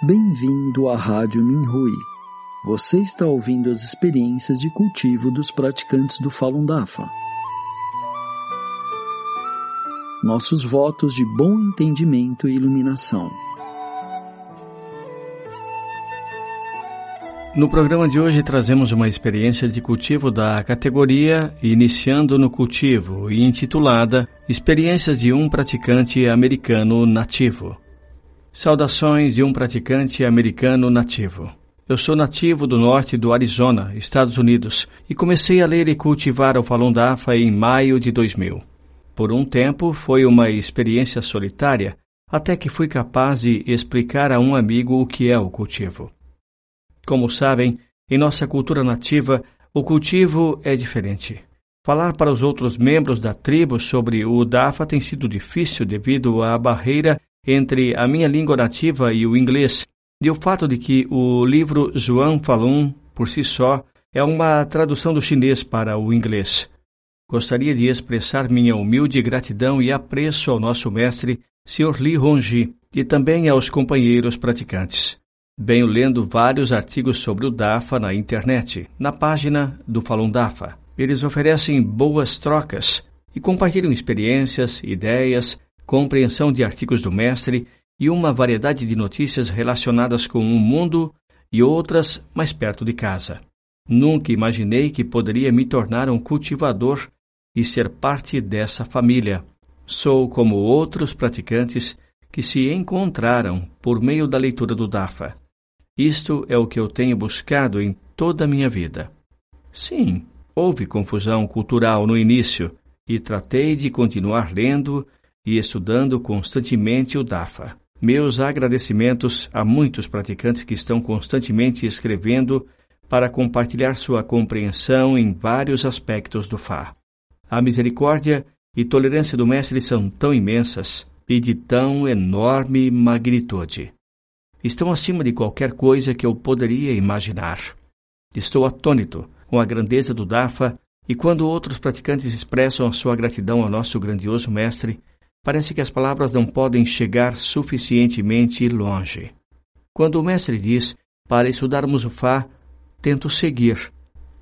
Bem-vindo à Rádio Minhui. Você está ouvindo as experiências de cultivo dos praticantes do Falun Dafa. Nossos votos de bom entendimento e iluminação. No programa de hoje trazemos uma experiência de cultivo da categoria Iniciando no Cultivo e intitulada Experiências de um Praticante Americano Nativo. Saudações de um praticante americano nativo. Eu sou nativo do norte do Arizona, Estados Unidos, e comecei a ler e cultivar o Falun Dafa em maio de 2000. Por um tempo foi uma experiência solitária, até que fui capaz de explicar a um amigo o que é o cultivo. Como sabem, em nossa cultura nativa, o cultivo é diferente. Falar para os outros membros da tribo sobre o Dafa tem sido difícil devido à barreira entre a minha língua nativa e o inglês, e o fato de que o livro Zhuang Falun, por si só, é uma tradução do chinês para o inglês. Gostaria de expressar minha humilde gratidão e apreço ao nosso mestre, Sr. Li Hongji, e também aos companheiros praticantes. Venho lendo vários artigos sobre o DAFA na internet, na página do Falun Dafa. Eles oferecem boas trocas e compartilham experiências, ideias, compreensão de artigos do mestre e uma variedade de notícias relacionadas com o mundo e outras mais perto de casa. Nunca imaginei que poderia me tornar um cultivador e ser parte dessa família. Sou como outros praticantes que se encontraram por meio da leitura do DAFA. Isto é o que eu tenho buscado em toda a minha vida. Sim, houve confusão cultural no início e tratei de continuar lendo e estudando constantemente o DAFA. Meus agradecimentos a muitos praticantes que estão constantemente escrevendo para compartilhar sua compreensão em vários aspectos do Fá. A misericórdia e tolerância do Mestre são tão imensas e de tão enorme magnitude estão acima de qualquer coisa que eu poderia imaginar. Estou atônito com a grandeza do Dafa e quando outros praticantes expressam a sua gratidão ao nosso grandioso mestre, parece que as palavras não podem chegar suficientemente longe. Quando o mestre diz para estudarmos o Fá, tento seguir.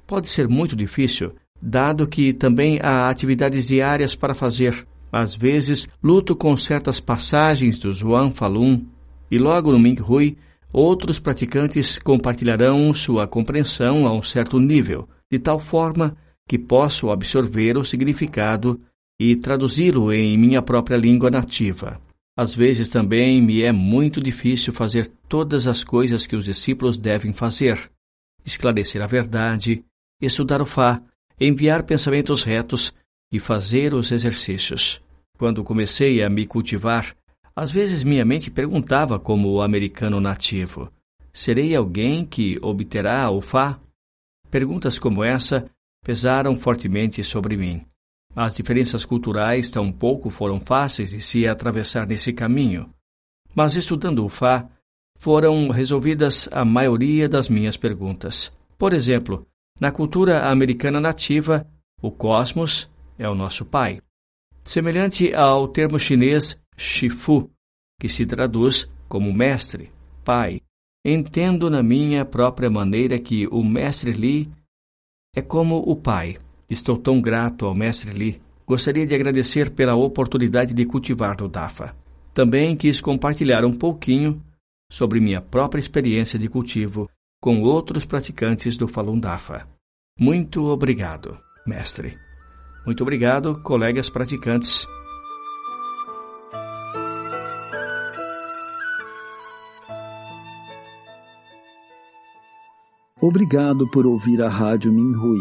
Pode ser muito difícil, dado que também há atividades diárias para fazer. Às vezes, luto com certas passagens do Zhuang Falun e logo no Minghui, outros praticantes compartilharão sua compreensão a um certo nível, de tal forma que posso absorver o significado e traduzi-lo em minha própria língua nativa. Às vezes também me é muito difícil fazer todas as coisas que os discípulos devem fazer: esclarecer a verdade, estudar o Fá, enviar pensamentos retos e fazer os exercícios. Quando comecei a me cultivar, às vezes minha mente perguntava como o americano nativo: serei alguém que obterá o Fá? Perguntas como essa pesaram fortemente sobre mim. As diferenças culturais tampouco foram fáceis de se atravessar nesse caminho. Mas estudando o Fá, foram resolvidas a maioria das minhas perguntas. Por exemplo, na cultura americana nativa, o cosmos é o nosso pai. Semelhante ao termo chinês Shifu, que se traduz como mestre, pai. Entendo na minha própria maneira que o mestre Li é como o pai. Estou tão grato ao mestre Li. Gostaria de agradecer pela oportunidade de cultivar no Dafa. Também quis compartilhar um pouquinho sobre minha própria experiência de cultivo com outros praticantes do Falun Dafa. Muito obrigado, mestre. Muito obrigado, colegas praticantes. Obrigado por ouvir a Rádio Minhui.